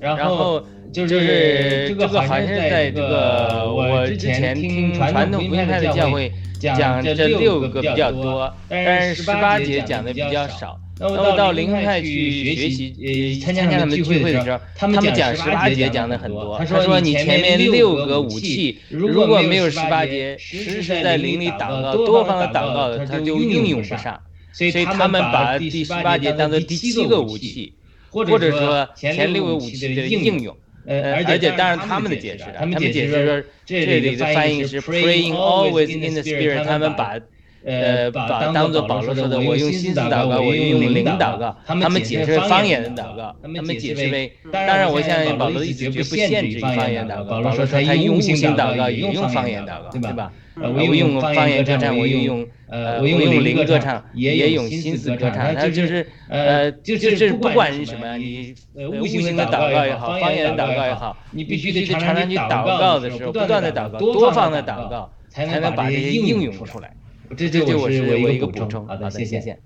Speaker 5: 然后就是这个好像是在这个我之前听传统福音派的教会讲这六个比较多，但是十八节讲的比较少。那我到灵派去学习，呃，参加他们聚会的时候，他们讲十八节讲的很多。他说你前面六个武器如果没有十八节，实时在灵里祷告、多方的祷告的，他就应用不上。所以他们把第十八节当做第七个武器，或者说前六个武器的应用。呃，而且当然他们的解释，他们解释说这里的翻译是 praying always in the spirit，他们把。呃，把当做保罗说的，我用心思祷告，我用灵祷告。他们解释方言的祷告，他们解释为，当然我相信保罗的意思绝不限制于方言祷告。保罗说他用心祷告，也用方言祷告，对吧？我用方言歌唱，我用用呃，我用灵歌唱，也用心思歌唱。他就是呃，就就是不管是什么，你无形的祷告也好，方言的祷告也好，你必须得常常去祷告的时候，不断的祷告，多方的祷告，才能把这些应用出来。这这我是我一个补充。好的，谢谢。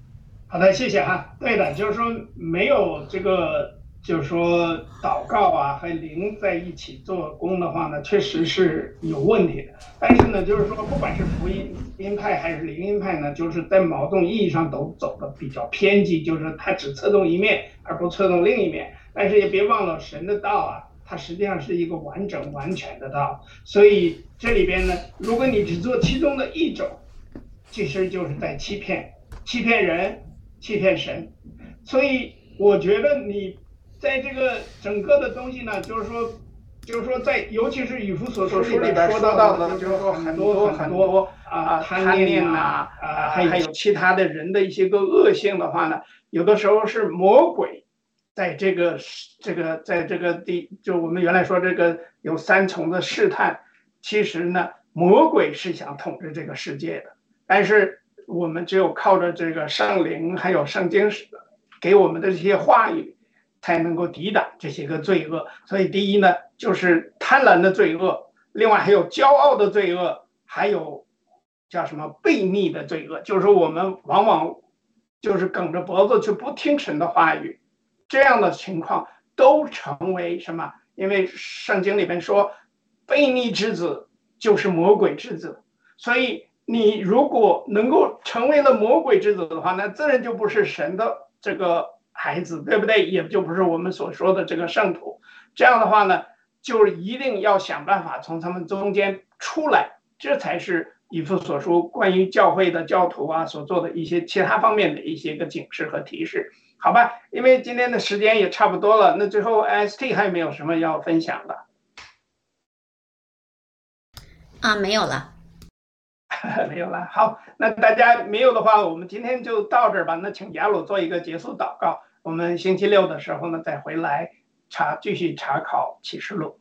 Speaker 1: 好的，谢谢啊。对的，就是说没有这个，就是说祷告啊和灵在一起做工的话呢，确实是有问题的。但是呢，就是说不管是福音音派还是灵音派呢，就是在某种意义上都走的比较偏激，就是它只侧重一面而不侧重另一面。但是也别忘了神的道啊，它实际上是一个完整完全的道。所以这里边呢，如果你只做其中的一种，其实就是在欺骗，欺骗人，欺骗神，所以我觉得你在这个整个的东西呢，就是说，就是说在，尤其是以弗所书里边说到的，就是说很多很多啊贪念呐，啊还有其他的人的一些个恶性的话呢，有的时候是魔鬼在这个这个在这个地，就我们原来说这个有三重的试探，其实呢，魔鬼是想统治这个世界的。但是我们只有靠着这个圣灵，还有圣经给我们的这些话语，才能够抵挡这些个罪恶。所以第一呢，就是贪婪的罪恶；另外还有骄傲的罪恶，还有叫什么悖逆的罪恶。就是我们往往就是梗着脖子去不听神的话语，这样的情况都成为什么？因为圣经里面说，悖逆之子就是魔鬼之子，所以。你如果能够成为了魔鬼之子的话，那自然就不是神的这个孩子，对不对？也就不是我们所说的这个圣徒。这样的话呢，就是一定要想办法从他们中间出来，这才是以父所说关于教会的教徒啊所做的一些其他方面的一些个警示和提示，好吧？因为今天的时间也差不多了，那最后 ST 还有没有什么要分享的？
Speaker 6: 啊，没有了。
Speaker 1: 没有了，好，那大家没有的话，我们今天就到这儿吧。那请雅鲁做一个结束祷告，我们星期六的时候呢再回来查继续查考启示录。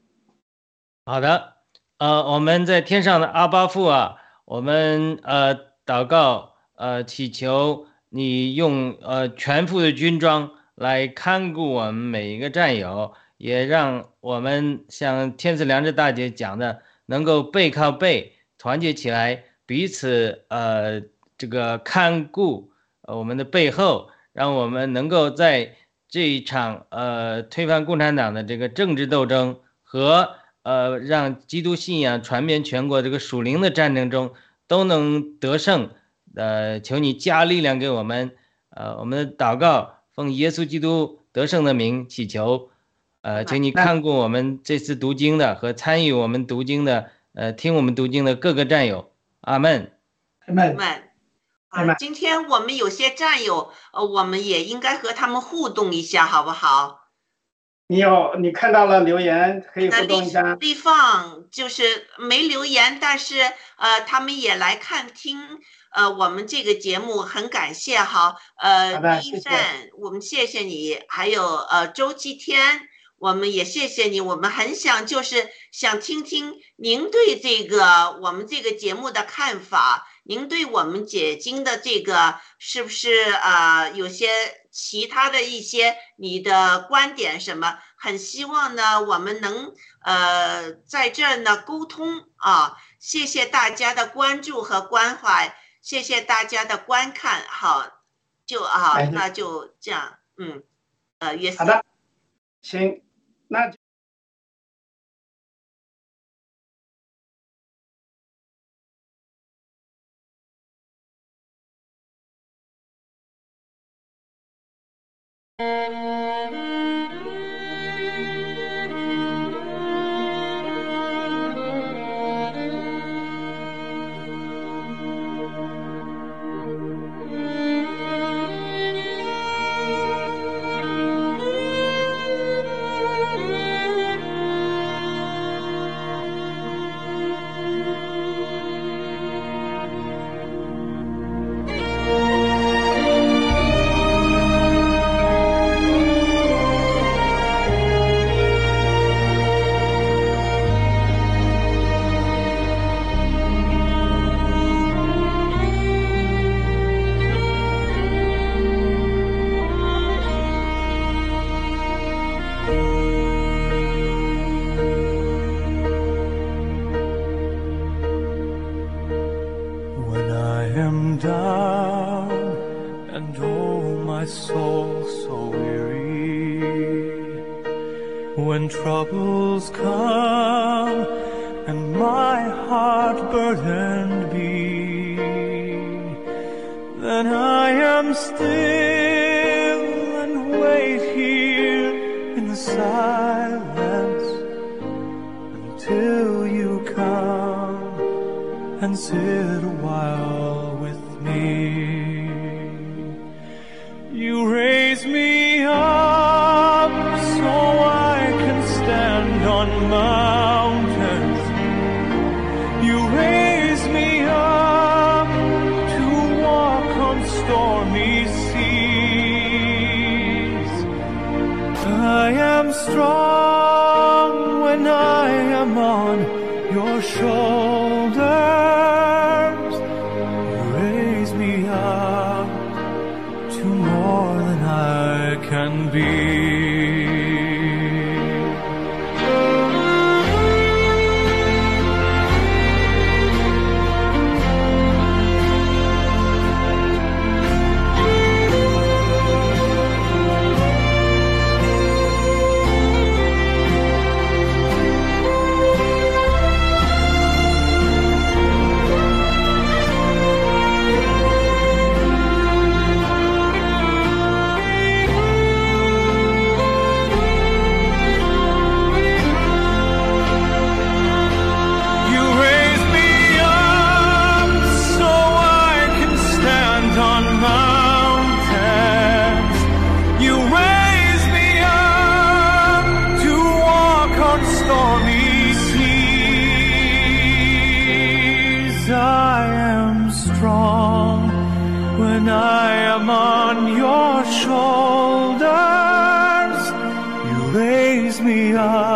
Speaker 5: 好的，呃，我们在天上的阿巴父啊，我们呃祷告，呃祈求你用呃全副的军装来看顾我们每一个战友，也让我们像天赐良知大姐讲的，能够背靠背团结起来。彼此呃这个看顾呃我们的背后，让我们能够在这一场呃推翻共产党的这个政治斗争和呃让基督信仰传遍全国这个属灵的战争中都能得胜。呃，求你加力量给我们，呃，我们的祷告奉耶稣基督得胜的名祈求，呃，请你看顾我们这次读经的和参与我们读经的，呃，听我们读经的各个战友，阿门。
Speaker 3: 阿门。
Speaker 2: 们啊，今天我们有些战友，呃，我们也应该和他们互动一下，好不好？
Speaker 3: 你有你看到了留言，可以互动一下。
Speaker 2: 立放就是没留言，但是呃，他们也来看听。呃，我们这个节目很感谢哈，呃，一站，我们谢谢你，还有呃，周七天，我们也谢谢你，我们很想就是想听听您对这个我们这个节目的看法，您对我们解经的这个是不是啊有些其他的一些你的观点什么？很希望呢，我们能呃在这儿呢沟通啊，谢谢大家的关注和关怀。谢谢大家的观看，好，就啊，那就这样，嗯，呃，约
Speaker 3: 好的，行，not When troubles come and my heart burdened be, then I am still and wait here in the silence until you come and sit on your shoulders, you raise me up.